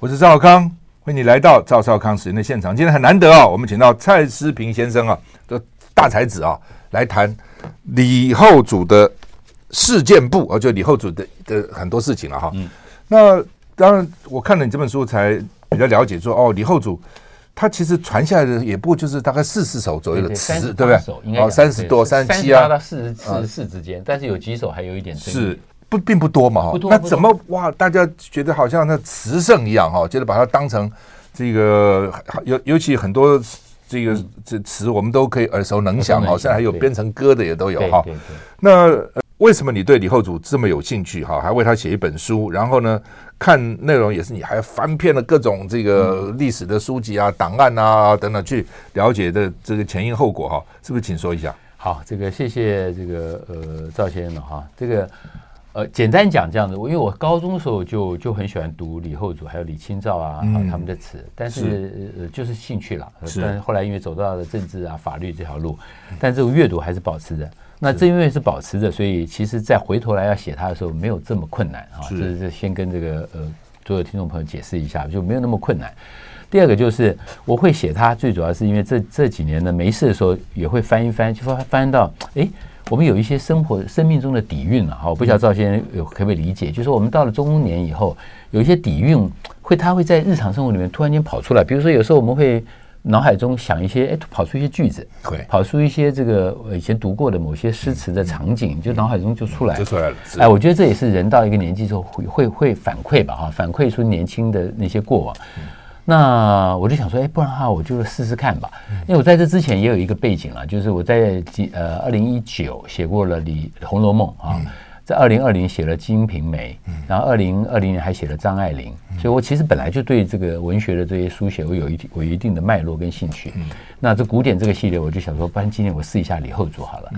我是赵少康，欢迎你来到赵少康时间的现场。今天很难得啊，我们请到蔡思平先生啊，的大才子啊，来谈李后主的事件簿啊，就李后主的的很多事情了哈。嗯，那当然，我看了你这本书才比较了解说，说哦，李后主他其实传下来的也不就是大概四十首左右的词，对不对？哦，三十多、三十七啊，到四十四十四之间，但是有几首还有一点是。不，并不多嘛，哈。那怎么哇？大家觉得好像那词圣一样哈，觉得把它当成这个尤尤其很多这个这词，我们都可以耳熟能详，好像还有编成歌的也都有哈。那为什么你对李后主这么有兴趣哈？还为他写一本书，然后呢，看内容也是你还翻遍了各种这个历史的书籍啊、档案啊等等，去了解的这个前因后果哈？是不是？请说一下。好，这个谢谢这个呃赵先生哈，这个。呃，简单讲这样子，我因为我高中的时候就就很喜欢读李后主，还有李清照啊，嗯、他们的词，但是，就是兴趣了。是。但是后来因为走到了政治啊、法律这条路，但这个阅读还是保持着。那正因为是保持着，所以其实再回头来要写它的时候，没有这么困难啊。是。这是先跟这个呃所有听众朋友解释一下，就没有那么困难。第二个就是我会写它，最主要是因为这这几年呢，没事的时候也会翻一翻，就翻翻到哎。我们有一些生活、生命中的底蕴了哈，我不知道赵先生有可不可以理解？就是我们到了中年以后，有一些底蕴会，它会在日常生活里面突然间跑出来。比如说，有时候我们会脑海中想一些，哎，跑出一些句子，对，跑出一些这个以前读过的某些诗词的场景，就脑海中就出来，就出来了。哎，我觉得这也是人到一个年纪之后会会会反馈吧，哈，反馈出年轻的那些过往。那我就想说，哎，不然的话，我就试试看吧。因为我在这之前也有一个背景了，就是我在几呃二零一九写过了《李红楼梦》啊，在二零二零写了《金瓶梅》，然后二零二零年还写了张爱玲，所以我其实本来就对这个文学的这些书写，我有一定我有一定的脉络跟兴趣。那这古典这个系列，我就想说，不然今天我试一下李后主好了。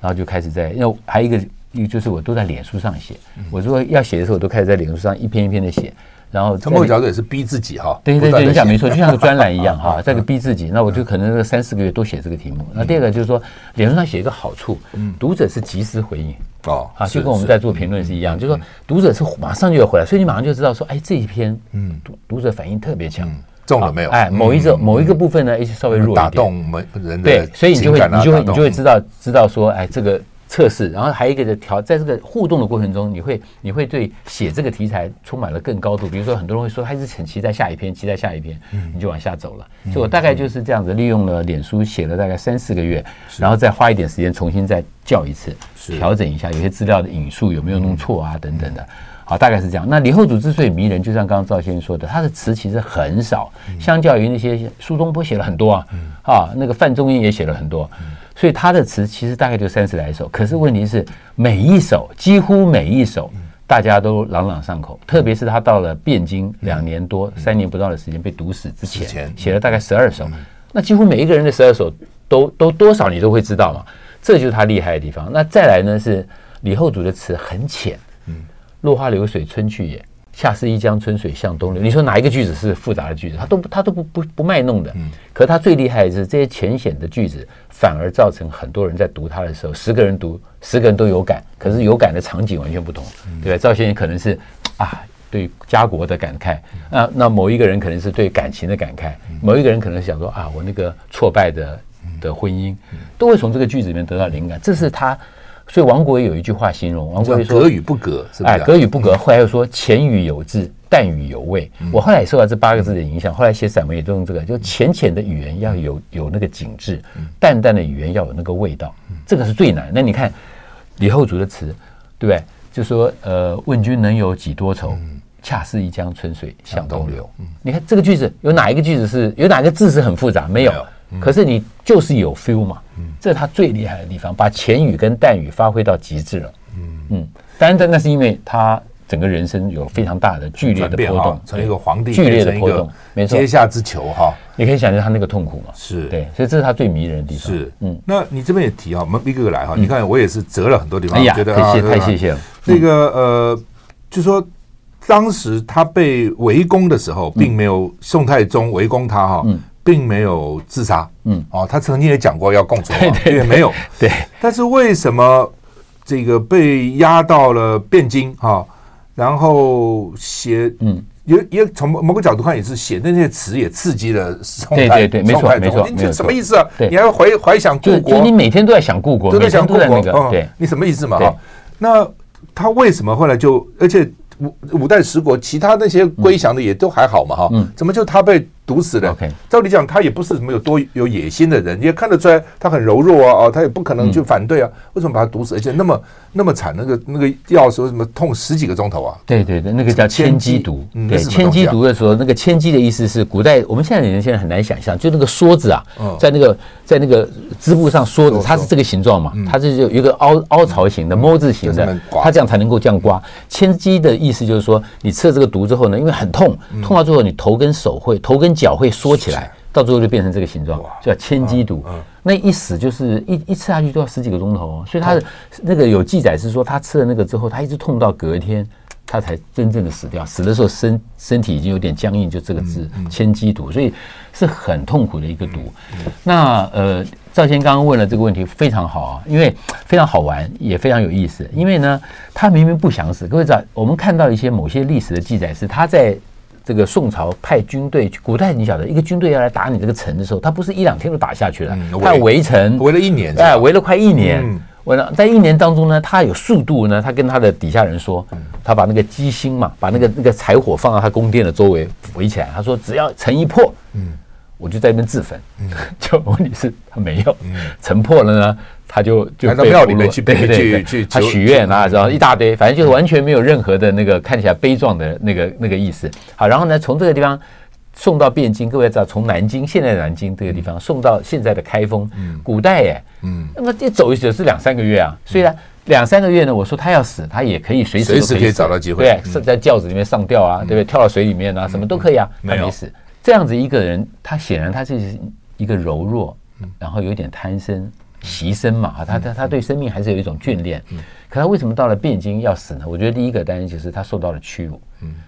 然后就开始在，因为还有一个，一个就是我都在脸书上写。我如果要写的时候，我都开始在脸书上一篇一篇的写。然后从某个角度也是逼自己哈，对对对，你讲没错，就像个专栏一样 哈，这个逼自己。那我就可能这三四个月都写这个题目。那第二个就是说，脸书上写一个好处，读者是及时回应哦，啊，就跟我们在做评论是一样，就是说读者是马上就要回来，所以你马上就知道说，哎，这一篇嗯，读读者反应特别强，中了没有？哎，某一个某一个部分呢，稍微弱一点，打动某人的对，所以你就会你就会你就会知道知道说，哎，这个。测试，然后还有一个的调，在这个互动的过程中，你会你会对写这个题材充满了更高度。比如说，很多人会说，还是很期待下一篇，期待下一篇，你就往下走了。所以我大概就是这样子，利用了脸书写了大概三四个月，然后再花一点时间重新再校一次，调整一下，有些资料的引述有没有弄错啊等等的。好，大概是这样。那李后主之所以迷人，就像刚刚赵先生说的，他的词其实很少，相较于那些苏东坡写了很多啊，啊，那个范仲淹也写了很多。所以他的词其实大概就三十来首，可是问题是每一首几乎每一首大家都朗朗上口，特别是他到了汴京两年多三年不到的时间被毒死之前，写了大概十二首，那几乎每一个人的十二首都都多少你都会知道嘛，这就是他厉害的地方。那再来呢是李后主的词很浅，嗯，落花流水春去也。恰似一江春水向东流。你说哪一个句子是复杂的句子？他都他都不不不卖弄的。可是他最厉害的是这些浅显的句子，反而造成很多人在读它的时候，十个人读，十个人都有感。可是有感的场景完全不同，对吧？赵先生可能是啊，对家国的感慨。那那某一个人可能是对感情的感慨，某一个人可能想说啊，我那个挫败的的婚姻，都会从这个句子里面得到灵感。这是他。所以王国维有一句话形容，王国维说：“格与不格，是不是？”哎，格与不格。后来又说：“浅语有致，淡语有味。”我后来也受到这八个字的影响，后来写散文也都用这个，就浅浅的语言要有有那个景致，淡淡的语言要有那个味道，这个是最难。那你看李后主的词，对不对？就说：“呃，问君能有几多愁？恰似一江春水向东流。”你看这个句子有哪一个句子是有哪个字是很复杂？没有。可是你就是有 feel 嘛，这是他最厉害的地方，把浅语跟淡语发挥到极致了。嗯嗯，当然，那是因为他整个人生有非常大的剧烈的波动，从一个皇帝剧烈的波动，没错，阶下之囚哈。你可以想象他那个痛苦嘛，是对，所以这是他最迷人的地方。是，嗯，那你这边也提啊，我们一个个来哈。你看我也是折了很多地方，觉得太谢谢了。那个呃，就说当时他被围攻的时候，并没有宋太宗围攻他哈。并没有自杀，嗯，哦，他曾经也讲过要共存，对对，没有，对。但是为什么这个被押到了汴京哈，然后写，嗯，也也从某个角度看，也是写的那些词也刺激了宋太。对对对，没错没错。你这什么意思啊？你还怀怀想故国？就你每天都在想故国，都在想故国。对，你什么意思嘛？哈，那他为什么后来就而且？五五代十国，其他那些归降的也都还好嘛，哈，嗯，怎么就他被毒死的.照理讲，他也不是什么有多有野心的人，也看得出来他很柔弱啊，啊，他也不可能去反对啊，嗯，为什么把他毒死？而且那么那么惨，那个那个药说什么痛十几个钟头啊？对对对，那个叫千机毒。对，千机毒的时候，那个千机的意思是古代我们现在的人现在很难想象，就那个梭子啊，在那个在那个织布上梭子，它是这个形状嘛，它是有一个凹凹槽形的 “M” 字形的，它这样才能够这样刮。千机的意思就是说，你吃了这个毒之后呢，因为很痛，痛到最后你头跟手会头跟脚会缩起来。到最后就变成这个形状，叫千机毒。那一死就是一一吃下去都要十几个钟头，所以他的那个有记载是说，他吃了那个之后，他一直痛到隔天，他才真正的死掉。死的时候身身体已经有点僵硬，就这个字千机毒，所以是很痛苦的一个毒。那呃，赵先刚刚问了这个问题非常好啊，因为非常好玩，也非常有意思。因为呢，他明明不想死。各位知道，我们看到一些某些历史的记载是他在。这个宋朝派军队，古代你晓得，一个军队要来打你这个城的时候，他不是一两天就打下去了，嗯、他要围城，围了一年，哎，围了快一年。围、嗯、了，在一年当中呢，他有速度呢，他跟他的底下人说，他把那个机芯嘛，把那个那个柴火放到他宫殿的周围围起来，他说只要城一破，嗯，我就在那边自焚。嗯，就问题是他没有，城破了呢。他就就到庙里面去，对对对，他许愿啊，然后一大堆，反正就是完全没有任何的那个看起来悲壮的那个那个意思。好，然后呢，从这个地方送到汴京，各位知道，从南京现在的南京这个地方送到现在的开封，古代耶，嗯，那么一走一走是两三个月啊。虽然两三个月呢，我说他要死，他也可以随时随时可以找到机会，对，是在轿子里面上吊啊，对不对？跳到水里面啊，什么都可以啊，他没死。这样子一个人，他显然他是一个柔弱，然后有点贪生。牺牲嘛，他他他对生命还是有一种眷恋。可他为什么到了汴京要死呢？我觉得第一个担心就是他受到了屈辱，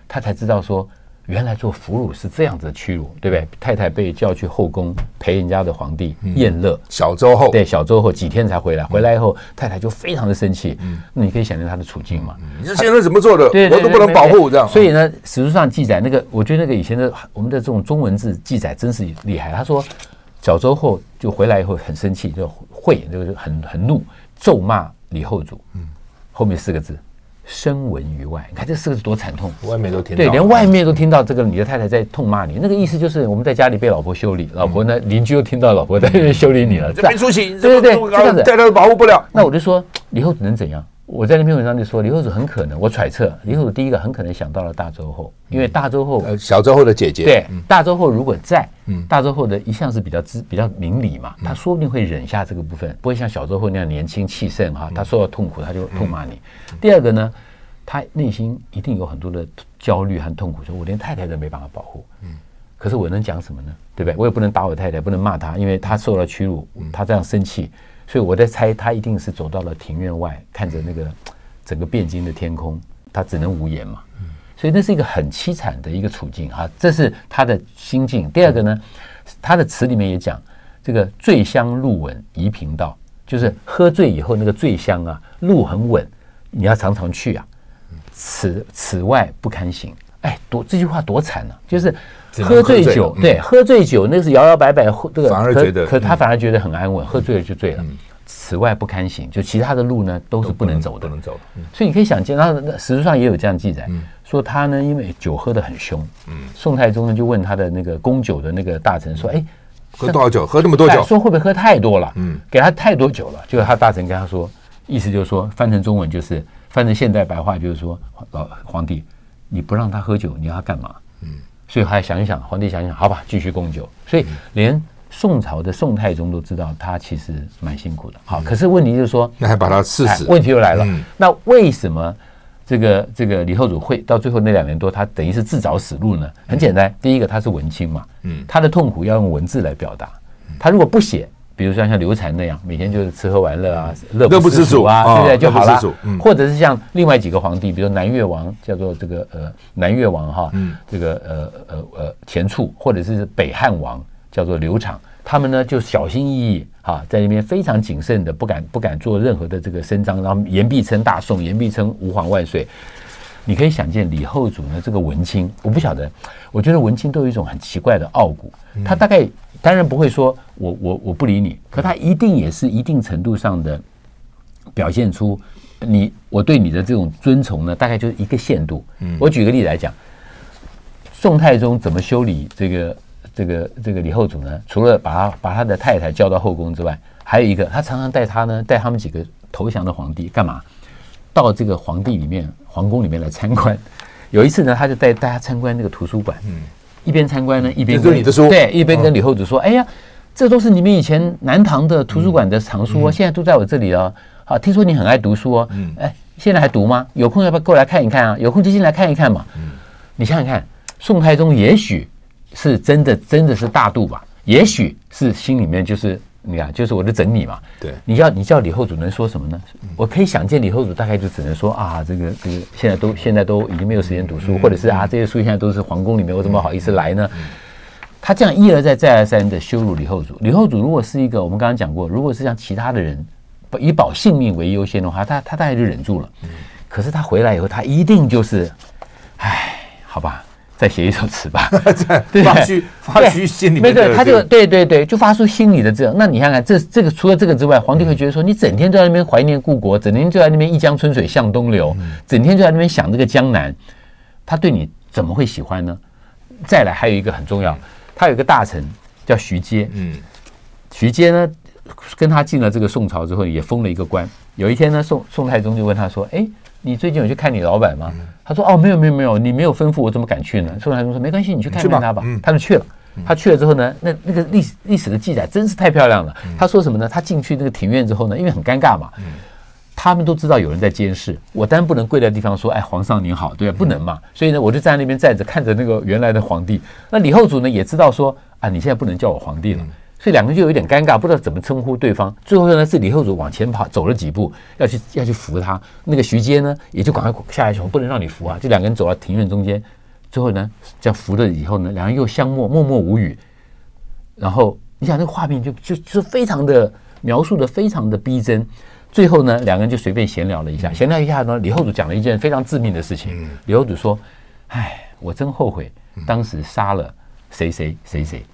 他才知道说原来做俘虏是这样子的屈辱，对不对？太太被叫去后宫陪人家的皇帝宴乐，小周后对小周后几天才回来，回来以后太太就非常的生气。那你可以想象他的处境嘛？你这先生怎么做的？我都不能保护这样。所以呢，史书上记载那个，我觉得那个以前的我们的这种中文字记载真是厉害。他说。小周后就回来以后很生气，就会就是很很怒，咒骂李后主。嗯，后面四个字，声闻于外。你看这四个字多惨痛，外面都听到，对，连外面都听到这个你的太太在痛骂你。那个意思就是我们在家里被老婆修理，老婆呢邻居又听到老婆在修理你了，这没出息。对对对，这样子，太太都保护不了。那我就说李后主能怎样？我在那篇文章就说，李后主很可能，我揣测李后主第一个很可能想到了大周后，因为大周后，小周后的姐姐，对，大周后如果在，大周后的一向是比较知比较明理嘛，他说不定会忍下这个部分，不会像小周后那样年轻气盛哈，他受到痛苦他就痛骂你。第二个呢，他内心一定有很多的焦虑和痛苦，说我连太太都没办法保护，嗯。可是我能讲什么呢？对不对？我也不能打我太太，不能骂她，因为她受了屈辱，她这样生气。所以我在猜，他一定是走到了庭院外，看着那个整个汴京的天空，他只能无言嘛。所以那是一个很凄惨的一个处境哈，这是他的心境。第二个呢，他的词里面也讲，这个醉香路稳宜平道，就是喝醉以后那个醉香啊，路很稳，你要常常去啊。此此外不堪行，哎，多这句话多惨啊，就是。喝醉酒，对，喝醉酒那是摇摇摆摆，这个反而觉得，可他反而觉得很安稳，喝醉了就醉了。此外不堪行，就其他的路呢都是不能走的，不能走。所以你可以想见，他史书上也有这样记载，说他呢因为酒喝得很凶，宋太宗呢就问他的那个供酒的那个大臣说，哎，喝多少酒？喝这么多酒？说会不会喝太多了？嗯，给他太多酒了。结果他大臣跟他说，意思就是说，翻成中文就是，翻成现代白话就是说，老皇帝，你不让他喝酒，你要他干嘛？嗯。所以还想一想，皇帝想一想，好吧，继续供酒。所以连宋朝的宋太宗都知道他其实蛮辛苦的。好，可是问题就是说，那还把他赐死？问题又来了。那为什么这个这个李后主会到最后那两年多，他等于是自找死路呢？很简单，第一个他是文青嘛，嗯，他的痛苦要用文字来表达。他如果不写。比如说像刘禅那样，每天就是吃喝玩乐啊，乐不思蜀啊，对不对？就好了。或者是像另外几个皇帝，比如南越王叫做这个呃南越王哈，这个呃呃呃钱俶，或者是北汉王叫做刘昶，他们呢就小心翼翼哈，在那边非常谨慎的，不敢不敢做任何的这个声张，然后言必称大宋，言必称吾皇万岁。你可以想见李后主呢，这个文青，我不晓得，我觉得文青都有一种很奇怪的傲骨。他大概当然不会说我我我不理你，可他一定也是一定程度上的表现出你我对你的这种尊崇呢，大概就是一个限度。我举个例子来讲，宋太宗怎么修理这个这个这个李后主呢？除了把他把他的太太叫到后宫之外，还有一个，他常常带他呢带他们几个投降的皇帝干嘛？到这个皇帝里面，皇宫里面来参观。有一次呢，他就带大家参观那个图书馆，嗯，一边参观呢，一边跟你的书，对，一边跟李后主说：“哎呀，这都是你们以前南唐的图书馆的藏书哦，现在都在我这里哦。好，听说你很爱读书哦，嗯，哎，现在还读吗？有空要不要过来看一看啊？有空就进来看一看嘛。嗯，你想想看，宋太宗也许是真的，真的是大度吧？也许是心里面就是。”你看，就是我的整理嘛。对，你要你叫李后主能说什么呢？我可以想见李后主大概就只能说啊，这个这个现在都现在都已经没有时间读书，或者是啊，这些书现在都是皇宫里面，我怎么好意思来呢？他这样一而再再而三的羞辱李后主。李后主如果是一个我们刚刚讲过，如果是像其他的人以保性命为优先的话，他他大概就忍住了。可是他回来以后，他一定就是，唉，好吧。再写一首词吧，对，发出发出心里面的，他就对对对，就发出心里的这样。那你看看，这这个除了这个之外，皇帝会觉得说，你整天都在那边怀念故国，整天就在那边一江春水向东流，整天就在那边想这个江南，他对你怎么会喜欢呢？再来还有一个很重要，他有一个大臣叫徐阶，嗯，徐阶呢跟他进了这个宋朝之后，也封了一个官。有一天呢，宋宋太宗就问他说，哎。你最近有去看你老板吗？他说：“哦，没有，没有，没有，你没有吩咐我，怎么敢去呢？”宋太宗说：“没关系，你去看看他吧。”他就去了。他去了之后呢，那那个历史历史的记载真是太漂亮了。他说什么呢？他进去那个庭院之后呢，因为很尴尬嘛，他们都知道有人在监视。我当然不能跪在地方说：“哎，皇上您好，对吧？”不能嘛。所以呢，我就站在那边站着，看着那个原来的皇帝。那李后主呢，也知道说：“啊，你现在不能叫我皇帝了。”所以两个人就有点尴尬，不知道怎么称呼对方。最后呢，是李后主往前跑走了几步，要去要去扶他。那个徐阶呢，也就赶快下来说：“不能让你扶啊！”就两个人走到庭院中间，最后呢，这样扶了以后呢，两人又相默默默无语。然后你想那个画面就就就非常的描述的非常的逼真。最后呢，两个人就随便闲聊了一下，闲聊一下呢，李后主讲了一件非常致命的事情。李后主说：“哎，我真后悔当时杀了谁谁谁谁。”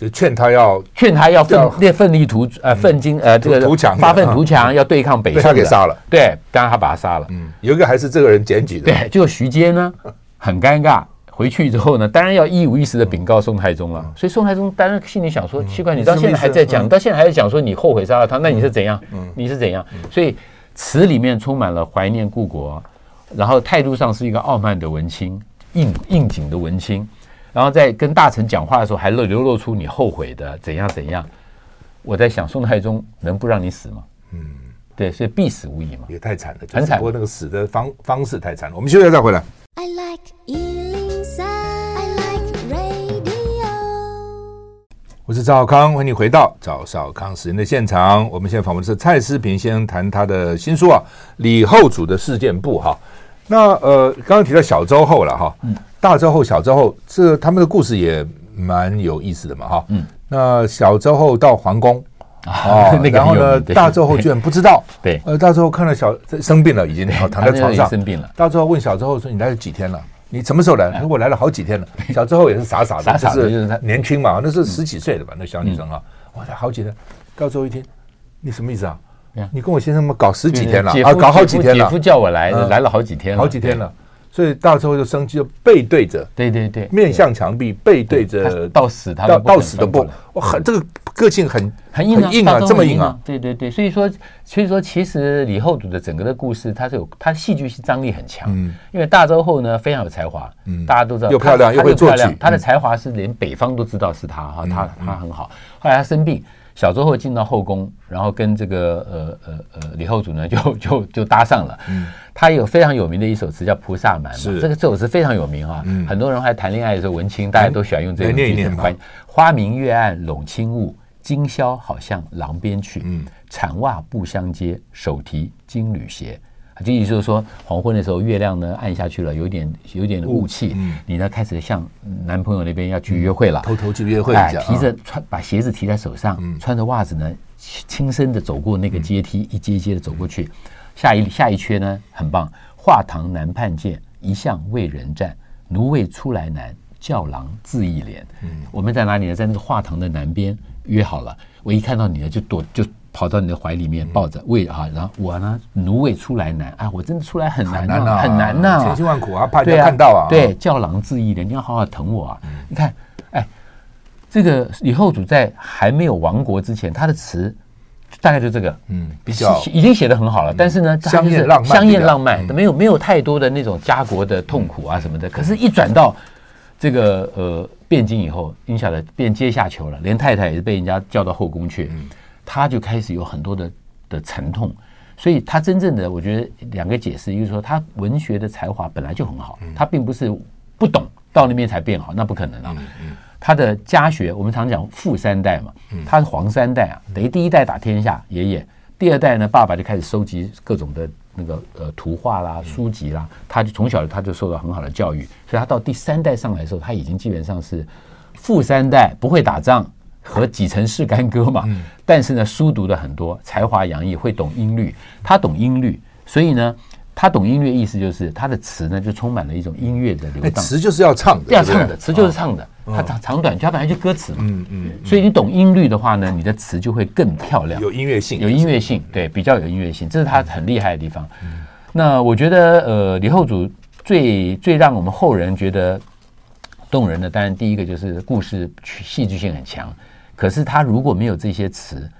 就劝他要劝他要奋烈奋力图呃奋精呃这个图强发奋图强要对抗北宋，他给杀了。对，当然他把他杀了。嗯，有一个还是这个人检举的。对，就徐阶呢很尴尬，回去之后呢，当然要一五一十的禀告宋太宗了。所以宋太宗当然心里想说：奇怪，你到现在还在讲，到现在还在讲说你后悔杀了他，那你是怎样？你是怎样？所以词里面充满了怀念故国，然后态度上是一个傲慢的文青，应应景的文青。然后在跟大臣讲话的时候，还露流露出你后悔的怎样怎样。我在想，宋太宗能不让你死吗？嗯，对，所以必死无疑嘛。也太惨了，很惨。不过那个死的方方式太惨了。我们休息再回来。I like 我是赵少康，欢迎你回到赵少康时间的现场。我们现在访问的是蔡思平先生，谈他的新书啊，《李后主的事件簿》哈。那呃，刚刚提到小周后了哈。嗯。大周后、小周后，这他们的故事也蛮有意思的嘛，哈。嗯。那小周后到皇宫啊，然后呢，大周后居然不知道。对。呃，大周后看到小生病了，已经躺在床上生病了。大周后问小周后说：“你来了几天了？你什么时候来？”他说：“我来了好几天了。”小周后也是傻傻的，就是年轻嘛，那是十几岁的吧，那小女生啊，哇，好几天。大周后一听，你什么意思啊？你跟我先生们搞十几天了啊，搞好几天了。姐夫叫我来，来了好几天了，好几天了。所以大周后就生气，就背对着，对对对，面向墙壁，背对着，到死他到到死都不，哇，很这个个性很很硬硬啊，这么硬啊，对对对，所以说所以说其实李后主的整个的故事，它是有它戏剧性张力很强，嗯，因为大周后呢非常有才华，嗯，大家都知道又漂亮又会作曲，他的才华是连北方都知道是他哈，他他很好，后来他生病。小周后进到后宫，然后跟这个呃呃呃李后主呢就 就就搭上了。嗯，他有非常有名的一首词叫《菩萨蛮》嘛，这个这首词非常有名啊。嗯，很多人还谈恋爱的时候，文青大家都喜欢用这个句子。花明月暗笼轻雾，今宵好向郎边去。嗯，产袜不相接，手提金缕鞋。就意思就是说，黄昏的时候，月亮呢暗下去了，有点有点雾气。嗯，你呢开始向男朋友那边要去约会了，偷偷去约会一下，提着穿把鞋子提在手上，穿着袜子呢，轻声的走过那个阶梯，一阶一阶的走过去。下一下一圈呢很棒，画堂南畔见，一向为人战，奴为出来难，教郎自意廉。嗯，我们在哪里呢？在那个画堂的南边约好了。我一看到你呢，就躲，就跑到你的怀里面抱着，喂啊，然后我呢，奴为出来难啊，我真的出来很难啊，很难呐，千辛万苦啊，怕人家看到啊。对，教郎自意的，你要好好疼我啊。你看，哎，这个李后主在还没有亡国之前，他的词。大概就这个，嗯，比较已经写的很好了，但是呢，香艳浪漫，香艳浪漫，没有没有太多的那种家国的痛苦啊什么的。可是，一转到这个呃汴京以后，你晓得变阶下囚了，连太太也是被人家叫到后宫去，他就开始有很多的的沉痛。所以他真正的，我觉得两个解释，一个说他文学的才华本来就很好，他并不是不懂到那边才变好，那不可能啊。他的家学，我们常讲富三代嘛，他是黄三代啊，等于第一代打天下，爷爷；第二代呢，爸爸就开始收集各种的那个呃图画啦、书籍啦，他就从小他就受到很好的教育，所以他到第三代上来的时候，他已经基本上是富三代，不会打仗和几成是干戈嘛，但是呢，书读的很多，才华洋溢，会懂音律，他懂音律，所以呢。他懂音乐，意思就是他的词呢，就充满了一种音乐的流荡。词就是要唱的，要唱的，词就是唱的。它长长短，它本来就歌词嘛。嗯嗯。所以你懂音律的话呢，你的词就会更漂亮，有音乐性，有音乐性，对，比较有音乐性，这是他很厉害的地方。那我觉得，呃，李后主最最让我们后人觉得动人的，当然第一个就是故事戏剧性很强。可是他如果没有这些词，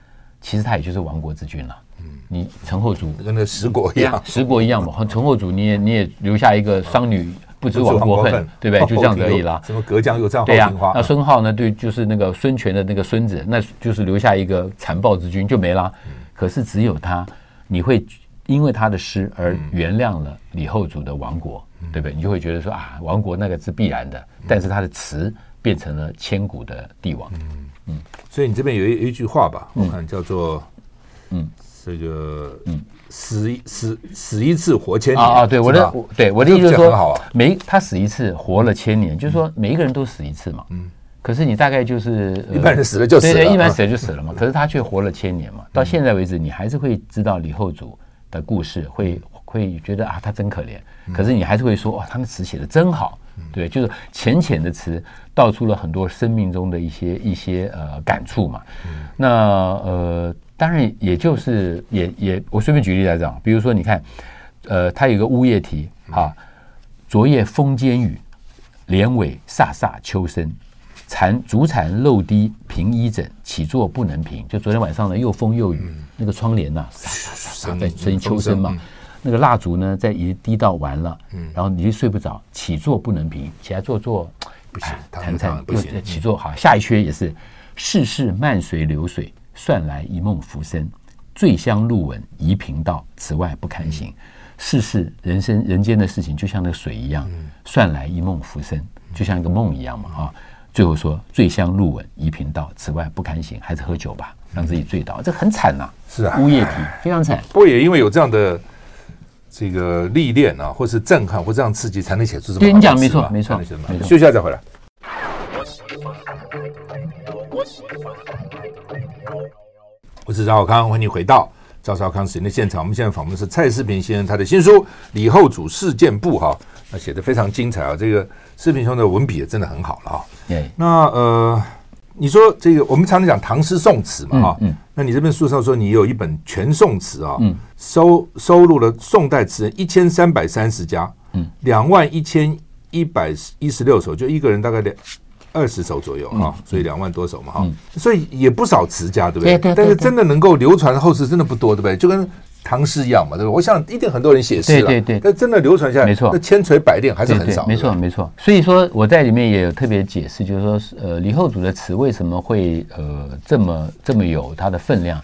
其实他也就是亡国之君了。嗯你陈后主跟那十国一样，十国一样嘛。陈后主你也你也留下一个商女不知亡国恨，对不对？就这样子而已啦。什么隔江又战后对呀。那孙浩呢？对，就是那个孙权的那个孙子，那就是留下一个残暴之君就没了。可是只有他，你会因为他的诗而原谅了李后主的亡国，对不对？你就会觉得说啊，亡国那个是必然的。但是他的词变成了千古的帝王。嗯嗯。所以你这边有一一句话吧，我看叫做嗯。这个嗯，死一死死一次活千年啊！对我的对我的意思就是说，每他死一次活了千年，就是说每一个人都死一次嘛。嗯，可是你大概就是一般人死了就死了，对对，一般死了就死了嘛。可是他却活了千年嘛。到现在为止，你还是会知道李后主的故事，会会觉得啊，他真可怜。可是你还是会说，哇，他们词写的真好，对，就是浅浅的词道出了很多生命中的一些一些呃感触嘛。那呃。当然，也就是也也，我随便举例来讲，比如说，你看，呃，他有个乌夜题啊，昨夜风间雨，帘尾飒飒秋声，蝉竹蝉漏滴平衣枕，起坐不能平。就昨天晚上呢，又风又雨，那个窗帘呐，飒飒飒在声音秋声嘛，那个蜡烛呢，在已经滴到完了，嗯然后你就睡不着，起坐不能平，起来坐坐不行，弹弹不行，起坐好，下一阙也是，世事漫随流水。算来一梦浮生，醉乡路闻遗频道，此外不堪行。世事人生人间的事情，就像那个水一样，算来一梦浮生，就像一个梦一样嘛啊！最后说醉乡路闻遗频道，此外不堪行，还是喝酒吧，让自己醉倒，这很惨呐。是啊，乌夜啼非常惨。不过也因为有这样的这个历练啊，或是震撼，或这样刺激，才能写出这么。对你讲没错，没错，没错。休息一下再回来。我是赵少康，欢迎你回到赵少康时间的现场。我们现在访问的是蔡世平先生，他的新书《李后主事件簿》哈，那写的非常精彩啊。这个世平兄的文笔也真的很好了啊。对，那呃，你说这个我们常常讲唐诗宋词嘛哈，嗯，那你这边书上说你有一本全宋词啊，嗯，收收录了宋代词人一千三百三十家，嗯，两万一千一百一十六首，就一个人大概两。二十首左右哈，所以两万多首嘛哈，所以也不少词家，对不对？但是真的能够流传后世，真的不多，对不对？就跟唐诗一样嘛，对不对？我想一定很多人写诗了，对对对。但真的流传下来，没错，那千锤百炼还是很少。没错没错。所以说我在里面也有特别解释，就是说，呃，李后主的词为什么会呃这么这么有它的分量，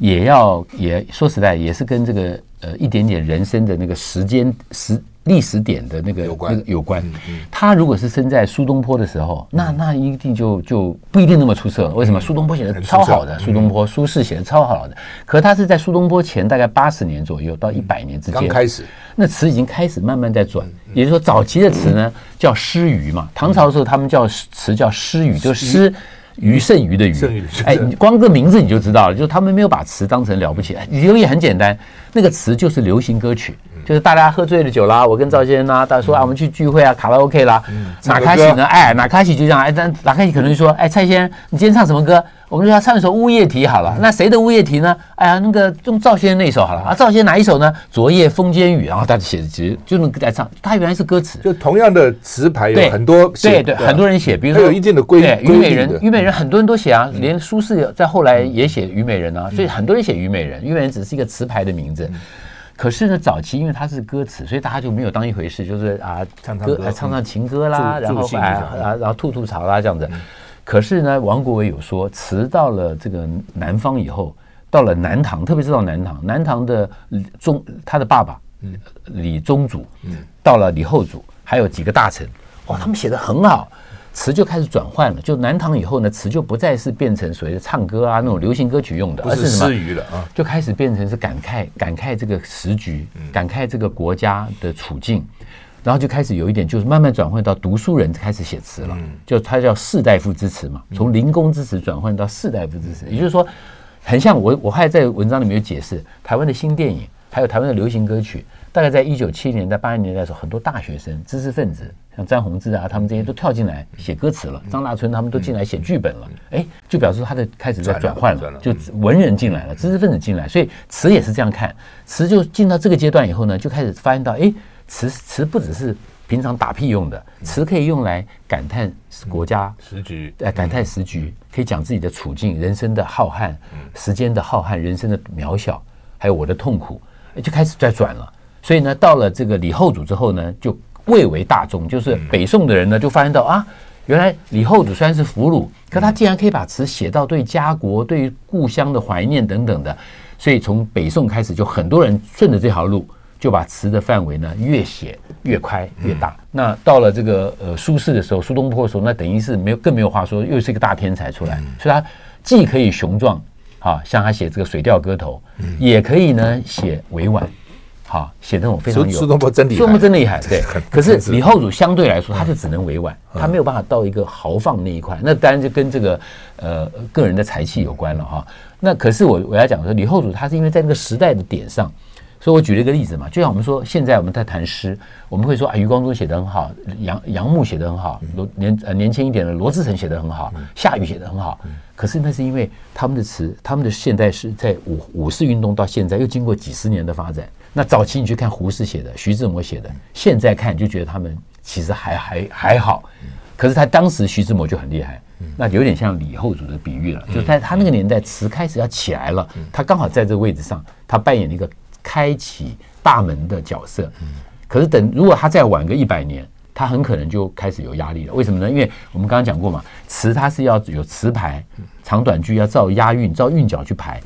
也要也说实在也是跟这个呃一点点人生的那个时间时。历史点的那个有关，那个有关。他如果是生在苏东坡的时候，那那一定就就不一定那么出色了。为什么？苏东坡写的超好的，苏东坡、苏轼写的超好的。可他是在苏东坡前大概八十年左右到一百年之间，刚开始，那词已经开始慢慢在转。也就是说，早期的词呢叫诗余嘛。唐朝的时候，他们叫词叫诗余，就诗余剩余的余。哎，光这个名字你就知道了，就是他们没有把词当成了不起。理由也很简单，那个词就是流行歌曲。就是大家喝醉了酒啦，我跟赵先生啊，大家说啊，我们去聚会啊，卡拉 OK 啦。哪卡西呢？哎，哪卡西就这样，哎，但哪卡西可能就说，哎，蔡先生，你今天唱什么歌？我们就要唱一首《乌夜啼》好了。那谁的《乌夜啼》呢？哎呀，那个用赵先生那一首好了。啊，赵先生哪一首呢？昨夜风间雨。然后大家写的其实就能在唱，他原来是歌词。就同样的词牌有很多，对对，很多人写，比如说有一定的规律。虞美人，虞美人很多人都写啊，连苏轼在后来也写虞美人啊，所以很多人写虞美人。虞美人只是一个词牌的名字。可是呢，早期因为它是歌词，所以大家就没有当一回事，就是啊，唱唱歌，唱唱情歌啦，然后啊啊，然后吐吐槽啦这样子。可是呢，王国维有说，词到了这个南方以后，到了南唐，特别是到南唐，南唐的宗他的爸爸李宗祖，到了李后主，还有几个大臣，哇，他们写的很好。词就开始转换了，就南唐以后呢，词就不再是变成所谓的唱歌啊那种流行歌曲用的，而是什么？了啊，就开始变成是感慨，感慨这个时局，感慨这个国家的处境，然后就开始有一点，就是慢慢转换到读书人开始写词了，就他叫士大夫之词嘛，从临工之词转换到士大夫之词，也就是说，很像我我还在文章里面有解释，台湾的新电影，还有台湾的流行歌曲，大概在一九七零年代、八零年代的时候，很多大学生、知识分子。像詹宏志啊，他们这些都跳进来写歌词了。张大春他们都进来写剧本了。哎，就表示他的开始在转换了，就文人进来了，知识分子进来，所以词也是这样看。词就进到这个阶段以后呢，就开始发现到，哎，词词不只是平常打屁用的，词可以用来感叹国家时局，哎，感叹时局，可以讲自己的处境、人生的浩瀚、时间的浩瀚、人生的渺小，还有我的痛苦，就开始在转了。所以呢，到了这个李后主之后呢，就。蔚为大众，就是北宋的人呢，就发现到啊，原来李后主虽然是俘虏，可他竟然可以把词写到对家国、对故乡的怀念等等的，所以从北宋开始，就很多人顺着这条路，就把词的范围呢越写越宽越大。那到了这个呃苏轼的时候，苏东坡的时候，那等于是没有更没有话说，又是一个大天才出来，所以他既可以雄壮啊，像他写这个《水调歌头》，也可以呢写委婉。好，写那种非常有苏东坡真厉害，苏东坡真厉害，对。可是李后主相对来说，他就只能委婉，他没有办法到一个豪放那一块。那当然就跟这个呃个人的才气有关了哈。那可是我我要讲说，李后主他是因为在那个时代的点上，所以我举了一个例子嘛，就像我们说现在我们在谈诗，我们会说啊，余光中写的很好，杨杨牧写的很好，罗年呃年轻一点的罗志成写的很好，夏雨写的很好。可是那是因为他们的词，他们的现代诗在五五四运动到现在又经过几十年的发展。那早期你去看胡适写的、徐志摩写的，现在看就觉得他们其实还还还好，可是他当时徐志摩就很厉害，那有点像李后主的比喻了，就是在他那个年代词开始要起来了，他刚好在这个位置上，他扮演了一个开启大门的角色。可是等如果他再晚个一百年，他很可能就开始有压力了。为什么呢？因为我们刚刚讲过嘛，词它是要有词牌，长短句要照押韵、照韵脚去排。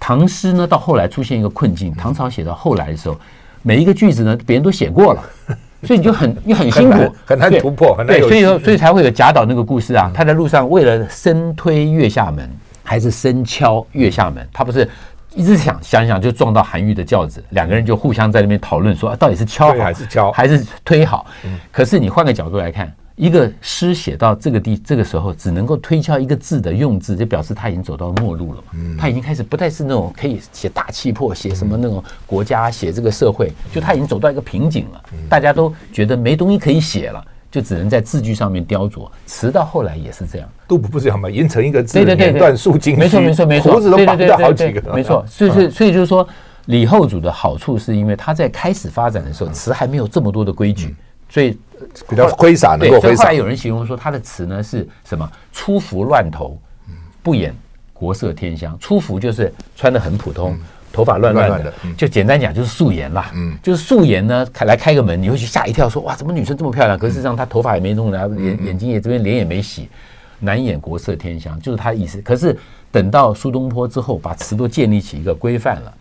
唐诗呢，到后来出现一个困境。唐朝写到后来的时候，每一个句子呢，别人都写过了，所以你就很你很辛苦，很难突破，很难。对，所以说，所以才会有贾岛那个故事啊。他在路上为了深推月下门，还是深敲月下门，他不是一直想想想就撞到韩愈的轿子，两个人就互相在那边讨论说，到底是敲好还是敲还是推好？可是你换个角度来看。一个诗写到这个地，这个时候只能够推敲一个字的用字，就表示他已经走到末路了嘛。他已经开始不再是那种可以写大气魄、写什么那种国家、写这个社会，就他已经走到一个瓶颈了。大家都觉得没东西可以写了，就只能在字句上面雕琢。词到后来也是这样，都不不是这样吗？吟成一个字，连断数金没错没错没错，胡子 都绑掉好几个。没错，所以所以所以就是说，李后主的好处是因为他在开始发展的时候，词还没有这么多的规矩，所以。比较挥洒，能够挥洒。后来有人形容说，他的词呢是什么？出服乱头，不掩国色天香。出服就是穿的很普通，头发乱乱的，就简单讲就是素颜啦。嗯，就是素颜呢，开来开个门，你会去吓一跳，说哇，怎么女生这么漂亮？可是实际上她头发也没弄，然后眼眼睛也这边脸也没洗，难掩国色天香，就是他的意思。可是等到苏东坡之后，把词都建立起一个规范了。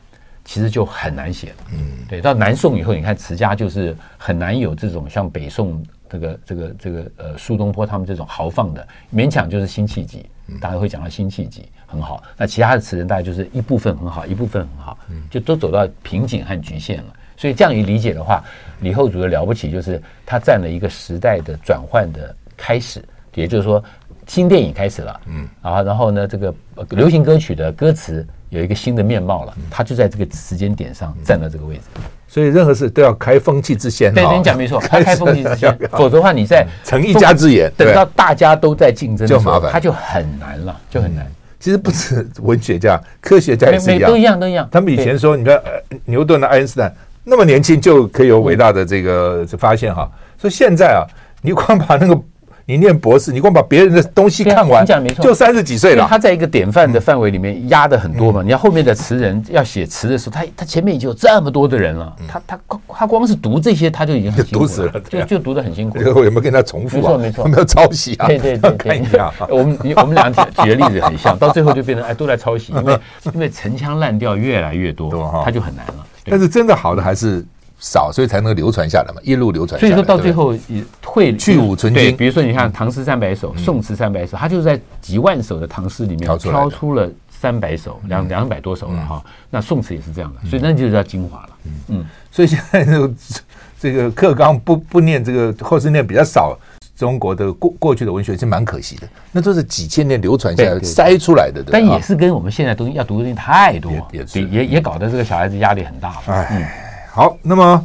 其实就很难写了，嗯，对，到南宋以后，你看词家就是很难有这种像北宋这个这个这个呃苏东坡他们这种豪放的，勉强就是辛弃疾，大家会讲到辛弃疾很好，那其他的词人大概就是一部分很好，一部分很好，就都走到瓶颈和局限了。所以这样一理解的话，李后主的了不起就是他占了一个时代的转换的开始，也就是说新电影开始了，嗯，啊，然后呢这个流行歌曲的歌词。有一个新的面貌了，他就在这个时间点上站到这个位置。所以任何事都要开风气之先。对，你讲没错，开风气之先，否则的话你在成一家之言，等到大家都在竞争就麻烦，他就很难了，就很难。其实不止文学家，科学家也是一样，都一样，都一样。他们以前说，你看牛顿的爱因斯坦那么年轻就可以有伟大的这个发现哈，所以现在啊，你光把那个。你念博士，你光把别人的东西看完，你讲没错，就三十几岁了。他在一个典范的范围里面压的很多嘛。你要后面的词人要写词的时候，他他前面已经有这么多的人了，他他他光是读这些他就已经很辛苦了，读死了，就就读的很辛苦。有没有跟他重复？没错没错，有没有抄袭啊？对对对看一下，我们我们俩举举的例子很像，到最后就变成哎都来抄袭，因为因为陈腔滥调越来越多，他就很难了。但是真的好的还是。少，所以才能流传下来嘛，一路流传。所以说到最后也会去芜存菁。比如说，你看唐诗三百首、宋词三百首，它就是在几万首的唐诗里面挑出了三百首，两两百多首了哈。那宋词也是这样的，所以那就叫精华了。嗯，所以现在这个 这个课纲不不念这个，或是念比较少中国的过过去的文学，是蛮可惜的。那都是几千年流传下来筛出来的，但也是跟我们现在东西要读的东西太多，也也也搞得这个小孩子压力很大了。哎。好，那么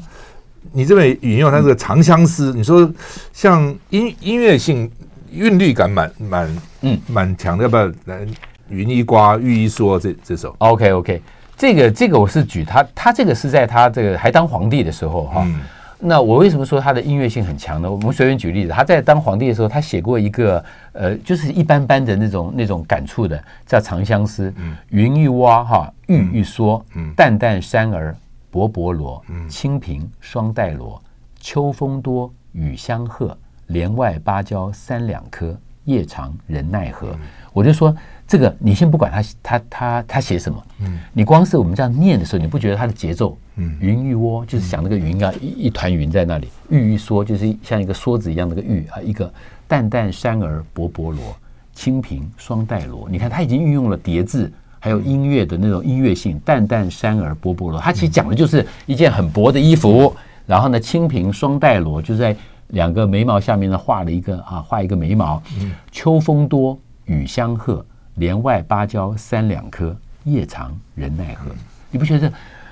你这边引用他这个《长相思》，你说像音音乐性韵律感蛮蛮嗯蛮强的，要不要来云一刮玉一说这这首？OK OK，这个这个我是举他他这个是在他这个还当皇帝的时候哈。那我为什么说他的音乐性很强呢？我们随便举例子，他在当皇帝的时候，他写过一个呃，就是一般般的那种那种感触的，叫《长相思》。嗯，云一挖哈，玉一说，嗯，淡淡山儿。薄薄罗，清平双带罗。秋风多，雨相和。帘外芭蕉三两颗，夜长人奈何？嗯、我就说这个，你先不管他他他他写什么，嗯，你光是我们这样念的时候，你不觉得他的节奏？嗯，云一窝就是想那个云啊，一一团云在那里。玉一说就是像一个梭子一样那个玉啊，一个淡淡山儿薄薄罗，清平双带罗。你看他已经运用了叠字。还有音乐的那种音乐性，淡淡山儿波波罗，它其实讲的就是一件很薄的衣服。然后呢，清平双带罗，就是在两个眉毛下面呢画了一个啊，画一个眉毛。秋风多，雨相和，帘外芭蕉三两颗，夜长人奈何？你不觉得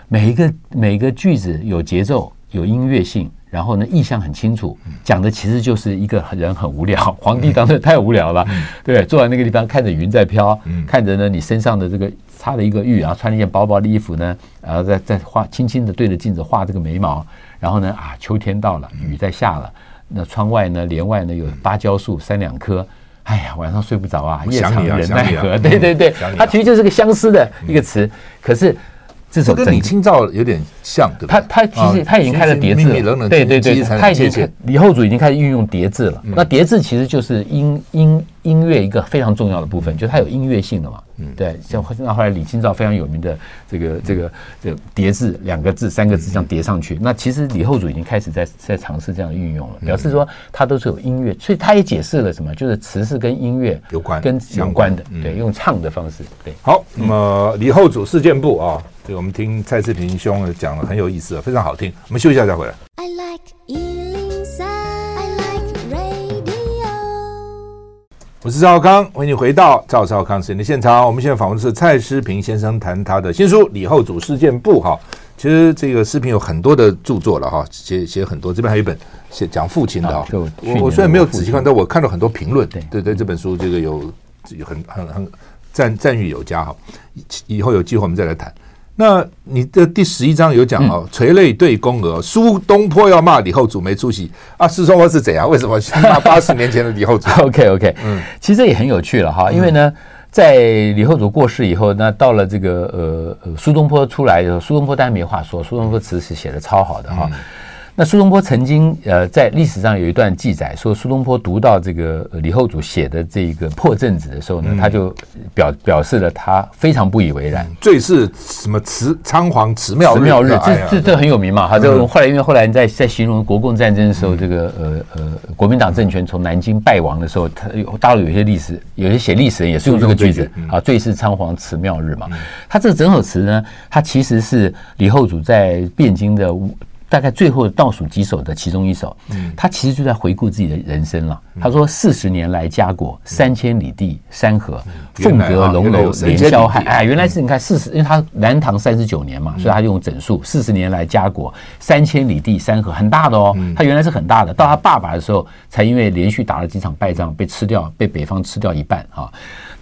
每一个每一个句子有节奏，有音乐性？然后呢，意向很清楚，讲的其实就是一个人很无聊，皇帝当时太无聊了，对，坐在那个地方看着云在飘，看着呢你身上的这个插了一个玉，然后穿了一件薄薄的衣服呢，然后再再画，轻轻的对着镜子画这个眉毛，然后呢啊，秋天到了，雨在下了，那窗外呢，帘外呢有芭蕉树三两棵，哎呀，晚上睡不着啊，夜长人奈何？对对对，它其实就是个相思的一个词，可是。这首跟李清照有点像，对吧？他他其实他已经开始叠字了，对对对，他已经李后主已经开始运用叠字了。那叠字其实就是音音音乐一个非常重要的部分，就是它有音乐性的嘛。嗯，对，像那后来李清照非常有名的这个这个这叠字，两个字三个字这样叠上去。那其实李后主已经开始在在尝试这样的运用了，表示说他都是有音乐，所以他也解释了什么，就是词是跟音乐有关，跟相关的，对，用唱的方式。对，好，那么李后主事件簿啊。对，我们听蔡世平兄讲了很有意思，非常好听。我们休息一下再回来。I like 我是赵少康，欢迎你回到赵少康时间的现场。我们现在访问的是蔡诗平先生，谈他的新书《李后主事件簿》哈。其实这个世平有很多的著作了哈，写写很多。这边还有一本写讲父亲的哈。我我虽然没有仔细看，但我看到很多评论。对对对，这本书这个有有很很很赞赞誉有加哈。以后有机会我们再来谈。那你的第十一章有讲哦，垂泪对宫娥，苏东坡要骂李后主没出息啊？苏东坡是怎样？为什么骂 八十年前的李后主？OK OK，嗯，其实也很有趣了哈，因为呢，在李后主过世以后，那到了这个呃呃苏东坡出来以后，苏东坡当然没话说，苏东坡词是写的超好的哈。嗯那苏东坡曾经呃在历史上有一段记载，说苏东坡读到这个李后主写的这个破阵子的时候呢，他就表表示了他非常不以为然。最是什么祠仓皇辞庙日，这这这很有名嘛哈。这后来因为后来在在形容国共战争的时候，这个呃呃国民党政权从南京败亡的时候，他有大陆有些历史有些写历史人也是用这个句子啊，最是仓皇辞庙日嘛。他这个整首词呢，它其实是李后主在汴京的。大概最后倒数几首的其中一首，嗯，他其实就在回顾自己的人生了。他说：“四十年来家国，三千里地山河，凤阁龙楼连霄汉。”哎，原来是你看四十，因为他南唐三十九年嘛，所以他用整数。四十年来家国，三千里地山河，很大的哦。他原来是很大的，到他爸爸的时候，才因为连续打了几场败仗，被吃掉，被北方吃掉一半啊。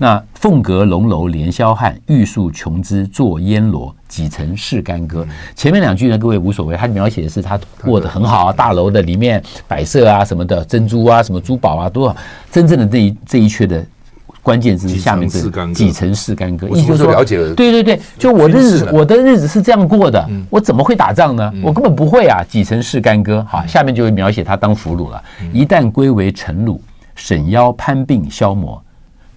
那凤阁龙楼连霄汉，玉树琼枝作烟萝，几曾是干戈。前面两句呢，各位无所谓，他描写的是他过得很好啊，大楼的里面摆设啊什么的，珍珠啊什么珠宝啊，多少。真正的这一这一阙的关键字下面是几层是干戈，意思就是说，对对对，就我的日子，我的日子是这样过的，我怎么会打仗呢？我根本不会啊，几层是干戈。好，下面就会描写他当俘虏了，一旦归为臣虏，沈腰攀鬓消磨。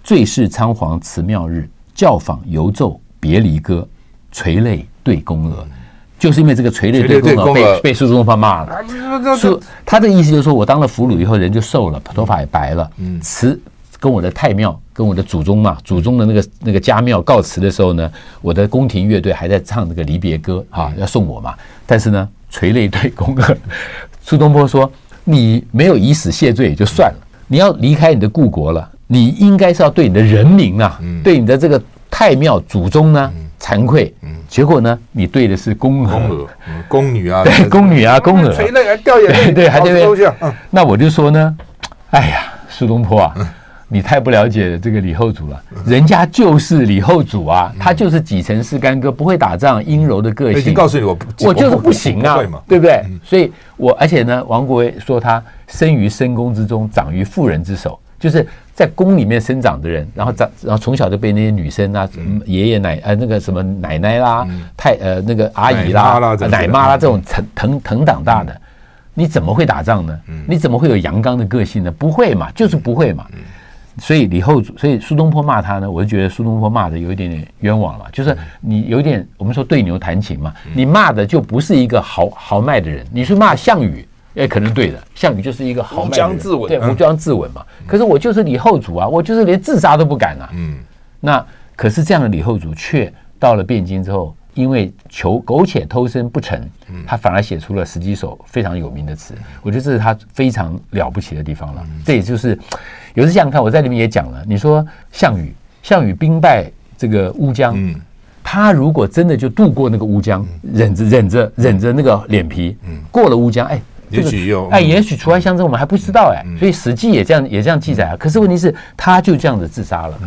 最是仓皇辞庙日，教坊犹奏别离歌，垂泪对宫娥，就是因为这个垂泪对宫娥被被苏东坡骂了。苏他的意思就是说，我当了俘虏以后，人就瘦了，头发也白了。辞跟我的太庙，跟我的祖宗嘛，祖宗的那个那个家庙告辞的时候呢，我的宫廷乐队还在唱这个离别歌啊，要送我嘛。但是呢，垂泪对宫娥。苏东坡说：“你没有以死谢罪也就算了，你要离开你的故国了。”你应该是要对你的人民啊，嗯、对你的这个太庙祖宗呢惭愧。嗯，结果呢，你对的是宫娥、宫女啊，对，宫女啊，宫娥，垂泪还掉眼泪，对，还在那。那我就说呢，哎呀，苏东坡啊，你太不了解这个李后主了。人家就是李后主啊，他就是几层是干戈，不会打仗，阴柔的个性。已经告诉你，我我就是不行啊，对不对？所以我而且呢，王国维说他生于深宫之中，长于妇人之手。就是在宫里面生长的人，然后长，然后从小就被那些女生啊，爷爷奶呃那个什么奶奶啦，太呃那个阿姨啦，奶妈啦这种疼疼疼长大的，你怎么会打仗呢？你怎么会有阳刚的个性呢？不会嘛，就是不会嘛。所以李后主，所以苏东坡骂他呢，我就觉得苏东坡骂的有一点点冤枉了。就是你有点我们说对牛弹琴嘛，你骂的就不是一个豪豪迈的人，你是骂项羽。哎，可能对的。项羽就是一个豪迈自刎，对，无将自刎嘛。可是我就是李后主啊，我就是连自杀都不敢啊。嗯，那可是这样的李后主，却到了汴京之后，因为求苟且偷生不成，他反而写出了十几首非常有名的词。我觉得这是他非常了不起的地方了。这也就是有时想想看，我在里面也讲了。你说项羽，项羽兵败这个乌江，他如果真的就渡过那个乌江，忍着忍着忍着那个脸皮，过了乌江，哎。也许有哎，也许除外相争，我们还不知道哎，所以《史记》也这样也这样记载啊。可是问题是，他就这样子自杀了，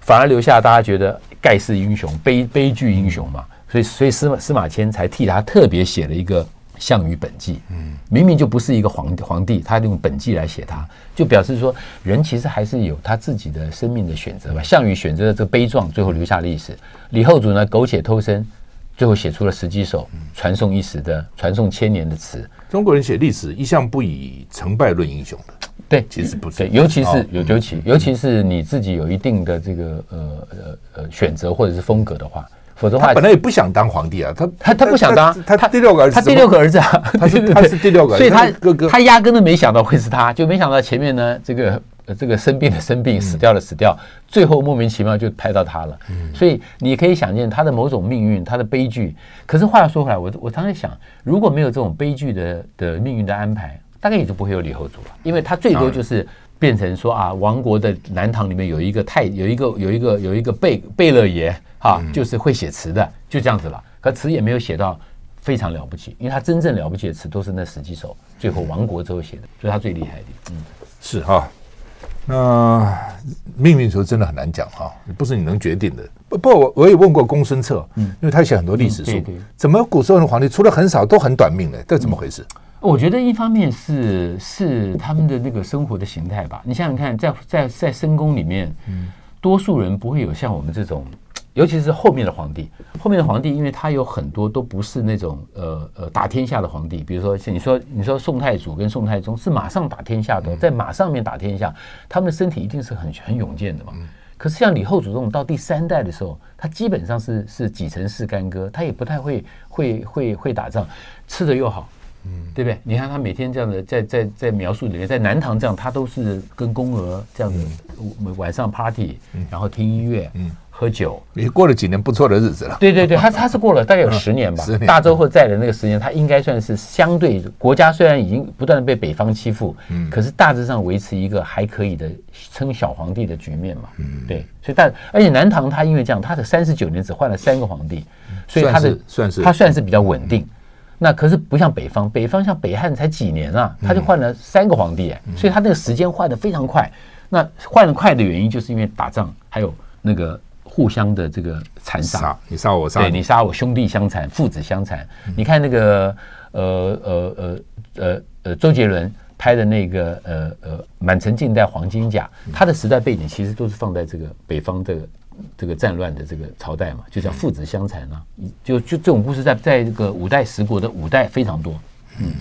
反而留下大家觉得盖世英雄、悲悲剧英雄嘛。所以，所以司马司马迁才替他特别写了一个《项羽本纪》。嗯，明明就不是一个皇皇帝，他用本纪来写他，就表示说人其实还是有他自己的生命的选择吧。项羽选择了这个悲壮，最后留下历史；李后主呢，苟且偷生。最后写出了十几首传颂一时的、传颂千年的词。中国人写历史一向不以成败论英雄的，对，其实不是。对，尤其是有尤其尤其是你自己有一定的这个呃呃呃选择或者是风格的话，否则的话他本来也不想当皇帝啊，他他他不想当，他第六个儿子，他第六个儿子啊，他是他是第六个，所以他哥哥他压根都没想到会是他，就没想到前面呢这个。呃，这个生病的生病，死掉的死掉，最后莫名其妙就拍到他了。所以你可以想见他的某种命运，他的悲剧。可是话又说回来，我我常常想，如果没有这种悲剧的的命运的安排，大概也就不会有李后主了，因为他最多就是变成说啊，王国的南唐里面有一个太有一个有一个有一个贝贝勒爷哈，就是会写词的，就这样子了。可词也没有写到非常了不起，因为他真正了不起的词都是那十几首最后亡国之后写的，所以他最厉害的。嗯，是哈。那命运时候真的很难讲哈，不是你能决定的。不不，我我也问过公孙策，嗯，因为他写很多历史书，怎么古时候的皇帝除了很少都很短命呢？这怎么回事？我觉得一方面是是他们的那个生活的形态吧。你想想看，在在在深宫里面，多数人不会有像我们这种。尤其是后面的皇帝，后面的皇帝，因为他有很多都不是那种呃呃打天下的皇帝，比如说像你说你说宋太祖跟宋太宗是马上打天下的，在马上面打天下，他们的身体一定是很很勇健的嘛。可是像李后主这种到第三代的时候，他基本上是是几成是干戈，他也不太会会会会打仗，吃的又好，嗯，对不对？你看他每天这样的在在在描述里面，在南唐这样，他都是跟宫娥这样子晚上 party，然后听音乐，嗯。喝酒，也过了几年不错的日子了。对对对，他 他是过了大概有十年吧。十年。大周后在的那个十年，他应该算是相对国家虽然已经不断的被北方欺负，嗯，可是大致上维持一个还可以的称小皇帝的局面嘛。嗯，对。所以但而且南唐他因为这样，他的三十九年只换了三个皇帝，所以他的算是他算是比较稳定。那可是不像北方，北方像北汉才几年啊，他就换了三个皇帝，所以他那个时间换的非常快。那换的快的原因，就是因为打仗，还有那个互相的这个残杀，你杀我杀，对你杀我，兄弟相残，父子相残。嗯、你看那个呃呃呃呃呃周杰伦拍的那个呃呃满城尽带黄金甲，他的时代背景其实都是放在这个北方的这个战乱的这个朝代嘛，就叫父子相残啊。就就这种故事在在这个五代十国的五代非常多。嗯，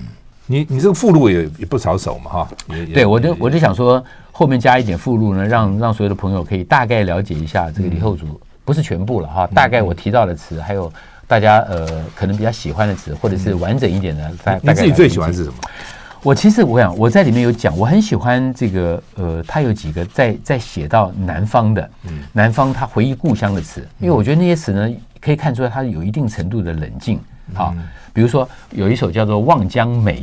你你这个附录也也不少手嘛哈。对，我就我就想说。后面加一点附录呢，让让所有的朋友可以大概了解一下这个李后主，不是全部了哈，大概我提到的词，还有大家呃可能比较喜欢的词，或者是完整一点的。大你自己最喜欢是什么？我其实我想我在里面有讲，我很喜欢这个呃，他有几个在在写到南方的，南方他回忆故乡的词，因为我觉得那些词呢，可以看出来他有一定程度的冷静。好，比如说有一首叫做《望江梅》。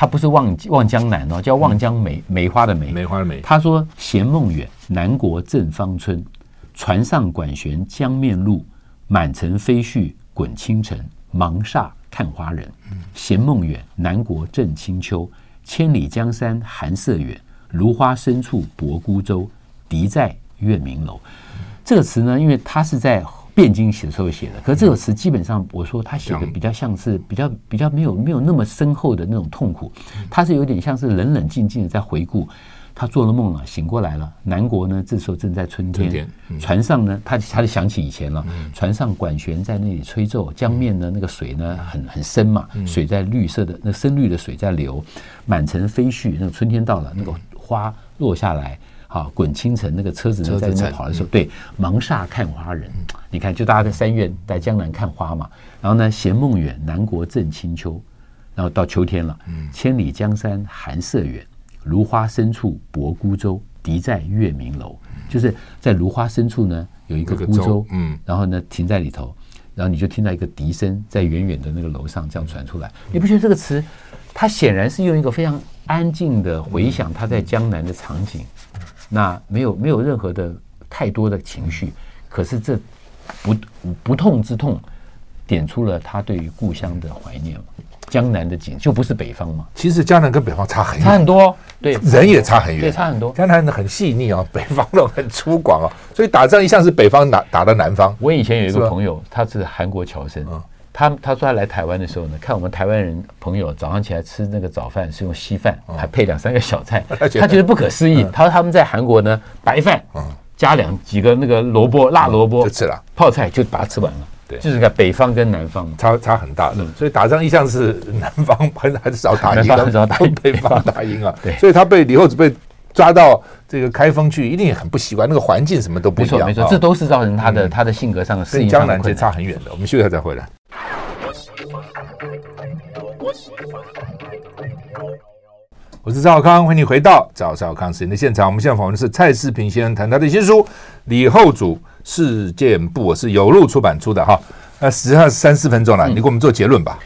他不是望望江南哦，叫望江梅，梅花的梅，梅花的梅。他说：“衔梦远，南国正芳村。船上管弦江面路，满城飞絮滚清尘。忙煞看花人。衔梦远，南国正清秋。千里江山寒色远，芦花深处泊孤舟。笛在月明楼。”这个词呢，因为它是在。汴京写的时候写的，可是这首词基本上，我说他写的比较像是比较比较没有没有那么深厚的那种痛苦，他是有点像是冷冷静静的在回顾，他做了梦了，醒过来了。南国呢，这时候正在春天，船上呢，他他就想起以前了，船上管弦在那里吹奏，江面呢那个水呢很很深嘛，水在绿色的那深绿的水在流，满城飞絮，那个春天到了，那个花落下来。好，滚清晨，那个车子呢在那跑的时候，对，忙煞看花人。你看，就大家在三月在江南看花嘛。然后呢，衔梦远，南国正清秋。然后到秋天了，千里江山寒色远，芦花深处泊孤舟，敌在月明楼。就是在芦花深处呢，有一个孤舟，嗯，然后呢停在里头，然后你就听到一个笛声在远远的那个楼上这样传出来。你不觉得这个词，它显然是用一个非常安静的回想他在江南的场景。那没有没有任何的太多的情绪，可是这不不痛之痛，点出了他对于故乡的怀念嘛。江南的景就不是北方嘛。其实江南跟北方差很远，差很多，对，人也差很远，对，差很多。江南很细腻啊，北方的很粗犷啊，所以打仗一向是北方打打到南方。我以前有一个朋友，他是韩国侨生。他他说他来台湾的时候呢，看我们台湾人朋友早上起来吃那个早饭是用稀饭，还配两三个小菜，他觉得不可思议。他说他们在韩国呢，白饭，加两几个那个萝卜辣萝卜就吃了，泡菜就把它吃完了。对，就是看北方跟南方。差差很大的，所以打仗一向是南方很很 少打赢，很少打赢。北方打赢啊。对，所以他被李后主被抓到这个开封去，一定很不习惯，那个环境什么都不一样。没错，没错，这都是造成他的他的性格上的适应。江南其实差很远的。我们休息一下再回来。我是赵少康，欢迎你回到赵少康时间的现场。我们现在访问的是蔡世平先生，谈他的新书《李后主事件簿》，是有路出版出的哈。那实际上三四分钟了，你给我们做结论吧。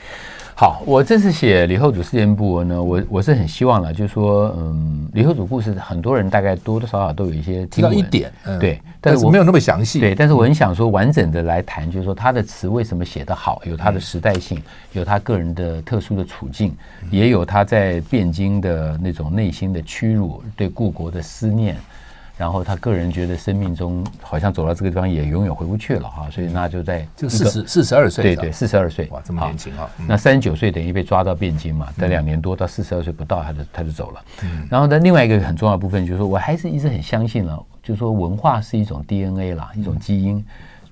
好，我这次写李后主事件簿呢，我我是很希望了，就是说，嗯，李后主故事，很多人大概多多少少都有一些听到一点，嗯、对，但是我没有那么详细，对，但是我很想说完整的来谈，就是说他的词为什么写得好，有他的时代性，有他个人的特殊的处境，也有他在汴京的那种内心的屈辱，对故国的思念。然后他个人觉得生命中好像走到这个地方也永远回不去了哈，所以那就在就四十四十二岁，对对，四十二岁哇，这么年轻啊！那三十九岁等于被抓到汴京嘛，等两年多到四十二岁不到，他就他就走了。然后呢，另外一个很重要的部分就是说，我还是一直很相信了，就是说文化是一种 DNA 啦，一种基因，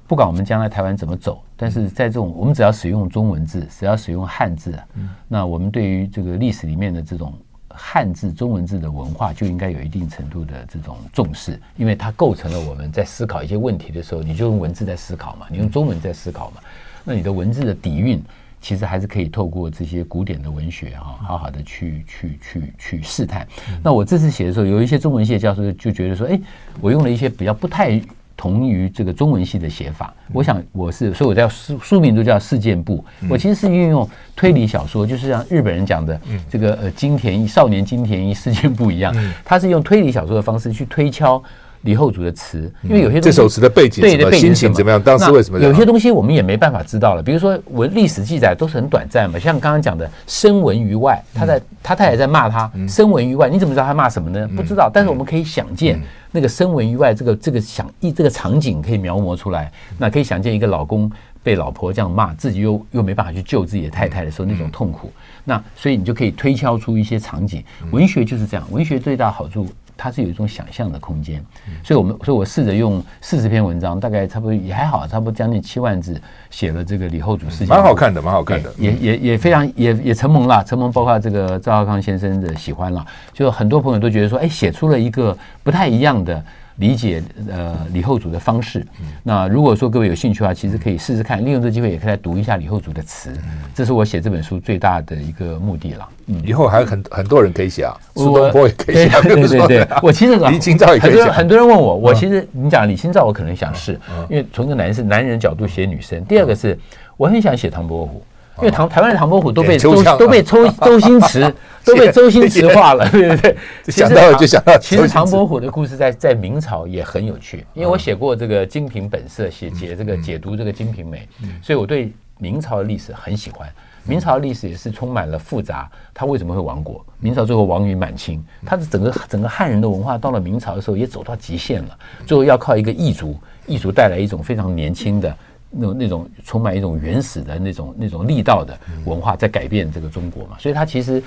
不管我们将来台湾怎么走，但是在这种我们只要使用中文字，只要使用汉字，那我们对于这个历史里面的这种。汉字、中文字的文化就应该有一定程度的这种重视，因为它构成了我们在思考一些问题的时候，你就用文字在思考嘛，你用中文在思考嘛，那你的文字的底蕴其实还是可以透过这些古典的文学哈，好好的去去去去试探。那我这次写的时候，有一些中文系的教授就觉得说，哎，我用了一些比较不太。同于这个中文系的写法。我想我是，所以我叫书书名都叫事件簿。我其实是运用推理小说，就是像日本人讲的这个呃金田一少年金田一事件簿一样，他是用推理小说的方式去推敲。李后主的词，因为有些这首词的背景，对的背景心情怎么样？当时为什么有些东西我们也没办法知道了？比如说文历史记载都是很短暂嘛，像刚刚讲的“声闻于外”，他在他太太在骂他“声闻于外”，你怎么知道他骂什么呢？不知道，但是我们可以想见那个“声闻于外”这个这个想一这个场景可以描摹出来。那可以想见一个老公被老婆这样骂，自己又又没办法去救自己的太太的时候那种痛苦。那所以你就可以推敲出一些场景。文学就是这样，文学最大好处。它是有一种想象的空间，所以我们，所以我试着用四十篇文章，大概差不多也还好，差不多将近七万字，写了这个李后主事件，蛮好看的，蛮好看的，也也也非常也也承蒙了，承蒙包括这个赵浩康先生的喜欢了，就很多朋友都觉得说，哎，写出了一个不太一样的。理解呃李后主的方式，那如果说各位有兴趣的话，其实可以试试看，利用这机会也可以来读一下李后主的词，这是我写这本书最大的一个目的了。嗯，以后还有很很多人可以写啊，苏东坡也可以写，对对对，我其实李清照也可以写。很多人问我，我其实你讲李清照，我可能想试，因为从一个男生男人角度写女生。第二个是我很想写唐伯虎。因为唐台湾的唐伯虎都被周都被周 周星驰 都被周星驰化了，对对对？想到了就想到。其实唐伯虎的故事在在明朝也很有趣，因为我写过这个《金瓶本色》，写解这个解读这个《金瓶梅》，所以我对明朝的历史很喜欢。明朝的历史也是充满了复杂，他为什么会亡国？明朝最后亡于满清，他的整个整个汉人的文化到了明朝的时候也走到极限了，最后要靠一个异族，异族带来一种非常年轻的。那种那种充满一种原始的那种那种力道的文化，在改变这个中国嘛，所以它其实，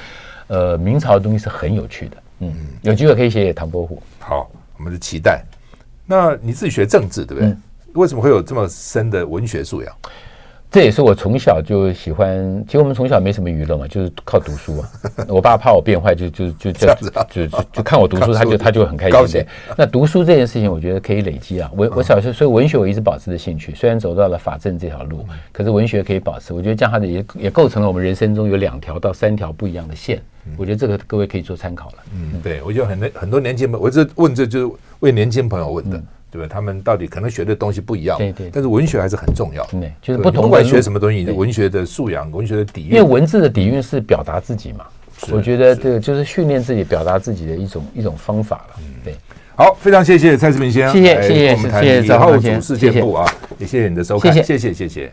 呃，明朝的东西是很有趣的，嗯，有机会可以写写唐伯虎。好，我们就期待。那你自己学政治对不对？为什么会有这么深的文学素养？这也是我从小就喜欢。其实我们从小没什么娱乐嘛，就是靠读书啊。我爸怕我变坏，就就就就就就就看我读书，他就他就很开心。对，那读书这件事情，我觉得可以累积啊。我我小时候，所以文学我一直保持着兴趣。虽然走到了法政这条路，可是文学可以保持。我觉得这样的也也构成了我们人生中有两条到三条不一样的线。我觉得这个各位可以做参考了。嗯，对，我觉得很多很多年轻朋友，我这问这就是为年轻朋友问的。对吧？他们到底可能学的东西不一样，对对。但是文学还是很重要，对，就是不同。不管学什么东西，文学的素养，文学的底蕴。因为文字的底蕴是表达自己嘛，我觉得这个就是训练自己表达自己的一种一种方法了。对，好，非常谢谢蔡志明先生，谢谢谢谢，我们谈李后主事件部啊，也谢谢你的收看，谢谢谢谢。